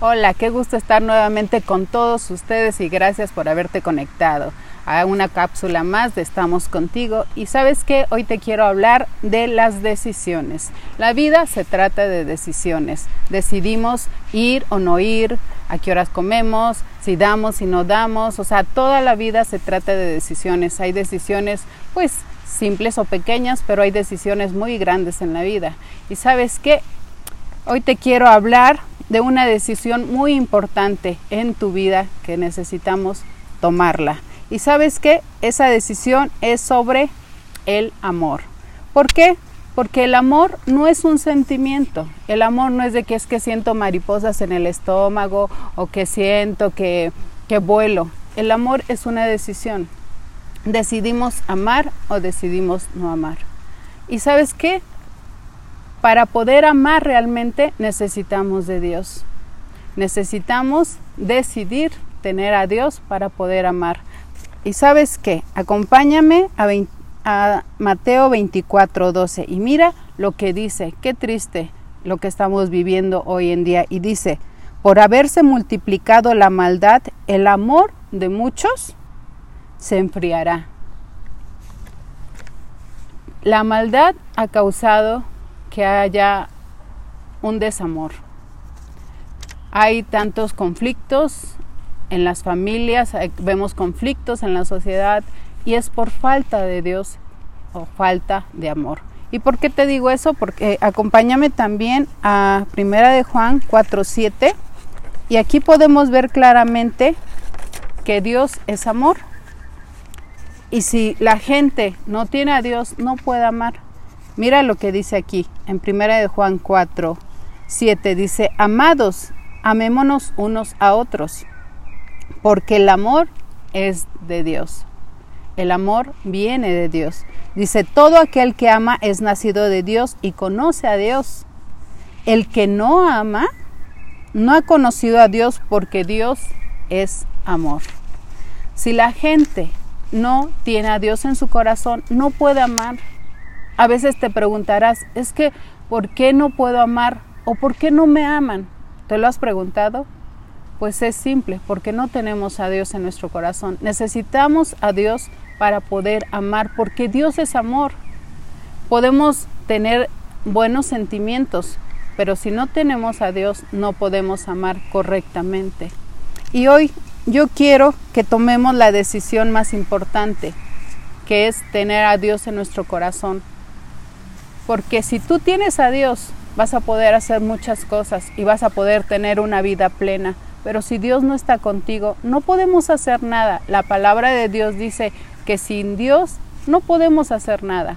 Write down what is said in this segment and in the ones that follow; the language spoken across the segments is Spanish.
Hola, qué gusto estar nuevamente con todos ustedes y gracias por haberte conectado a una cápsula más de Estamos contigo. Y sabes que hoy te quiero hablar de las decisiones. La vida se trata de decisiones. Decidimos ir o no ir, a qué horas comemos, si damos, y no damos. O sea, toda la vida se trata de decisiones. Hay decisiones pues simples o pequeñas, pero hay decisiones muy grandes en la vida. Y sabes qué, hoy te quiero hablar de una decisión muy importante en tu vida que necesitamos tomarla. Y sabes que esa decisión es sobre el amor. ¿Por qué? Porque el amor no es un sentimiento. El amor no es de que es que siento mariposas en el estómago o que siento que, que vuelo. El amor es una decisión. Decidimos amar o decidimos no amar. ¿Y sabes qué? Para poder amar realmente necesitamos de Dios. Necesitamos decidir tener a Dios para poder amar. ¿Y sabes qué? Acompáñame a, Mateo 24, 12 y mira lo que dice. Qué triste lo que estamos viviendo hoy en día. Y dice, por haberse multiplicado la maldad, el amor de muchos se enfriará. La maldad ha causado que haya un desamor. Hay tantos conflictos en las familias, vemos conflictos en la sociedad y es por falta de Dios o falta de amor. ¿Y por qué te digo eso? Porque acompáñame también a Primera de Juan 4:7 y aquí podemos ver claramente que Dios es amor. Y si la gente no tiene a Dios, no puede amar. Mira lo que dice aquí, en 1 de Juan 4, 7, dice, amados, amémonos unos a otros, porque el amor es de Dios. El amor viene de Dios. Dice, todo aquel que ama es nacido de Dios y conoce a Dios. El que no ama no ha conocido a Dios porque Dios es amor. Si la gente no tiene a Dios en su corazón, no puede amar. A veces te preguntarás, es que, ¿por qué no puedo amar? ¿O por qué no me aman? ¿Te lo has preguntado? Pues es simple, porque no tenemos a Dios en nuestro corazón. Necesitamos a Dios para poder amar, porque Dios es amor. Podemos tener buenos sentimientos, pero si no tenemos a Dios no podemos amar correctamente. Y hoy yo quiero que tomemos la decisión más importante, que es tener a Dios en nuestro corazón. Porque si tú tienes a Dios, vas a poder hacer muchas cosas y vas a poder tener una vida plena. Pero si Dios no está contigo, no podemos hacer nada. La palabra de Dios dice que sin Dios no podemos hacer nada.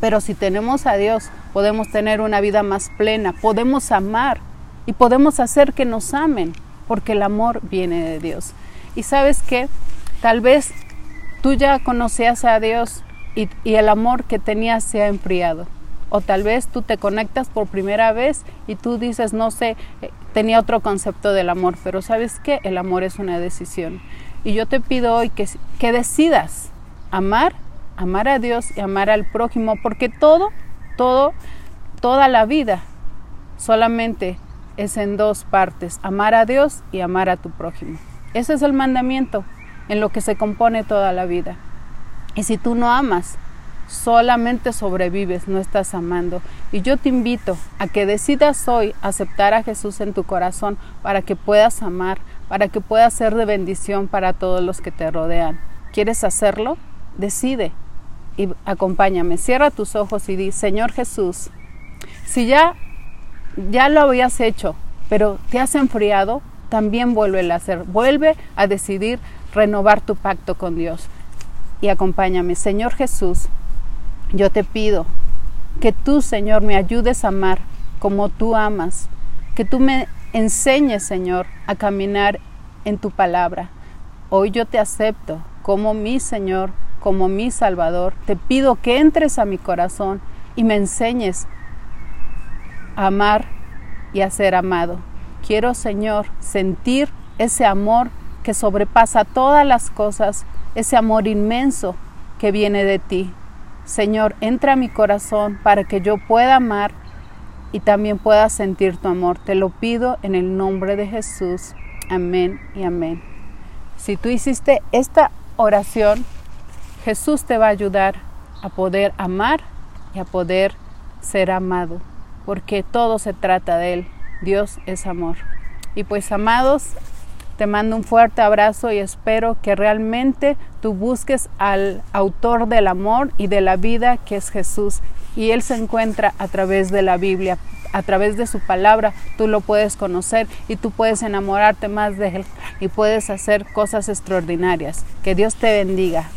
Pero si tenemos a Dios, podemos tener una vida más plena, podemos amar y podemos hacer que nos amen, porque el amor viene de Dios. Y sabes que tal vez tú ya conocías a Dios, y, el amor que tenías se ha enfriado. O tal vez tú te conectas por primera vez y tú dices, no sé, eh, tenía otro concepto del amor, pero sabes que el amor es una decisión. Y yo te pido hoy que, que decidas amar, amar a Dios y amar al prójimo, porque todo, todo, toda la vida solamente es en dos partes, amar a Dios y amar a tu prójimo. Ese es el mandamiento en lo que se compone toda la vida. Y si tú no amas, solamente sobrevives, no estás amando. Y yo te invito a que decidas hoy aceptar a Jesús en tu corazón para que puedas amar, para que puedas ser de bendición para todos los que te rodean. ¿Quieres hacerlo? Decide y acompáñame. Cierra tus ojos y di, Señor Jesús, si ya ya lo habías hecho, pero te has enfriado, también vuelve a hacer. Vuelve a decidir renovar tu pacto con Dios y acompáñame. Señor Jesús, yo te pido que tú, Señor, me ayudes a amar como tú amas, que tú me enseñes, Señor, a caminar en tu palabra. Hoy yo te acepto como mi Señor, como mi Salvador. Te pido que entres a mi corazón y me enseñes a amar y a ser amado. Quiero, Señor, sentir ese amor que sobrepasa todas las cosas ese amor inmenso que viene de ti. Señor, entra a mi corazón para que yo pueda amar y también puedas sentir tu amor. Te lo pido en el nombre de Jesús. Amén y amén. Si tú hiciste esta oración, Jesús te va a ayudar a poder amar y a poder ser amado, porque todo se trata de Él. Dios es amor. Y pues amados, te mando un fuerte abrazo y espero que realmente tú busques al autor del amor y de la vida que es Jesús. Y Él se encuentra a través de la Biblia, a través de su palabra. Tú lo puedes conocer y tú puedes enamorarte más de Él y puedes hacer cosas extraordinarias. Que Dios te bendiga.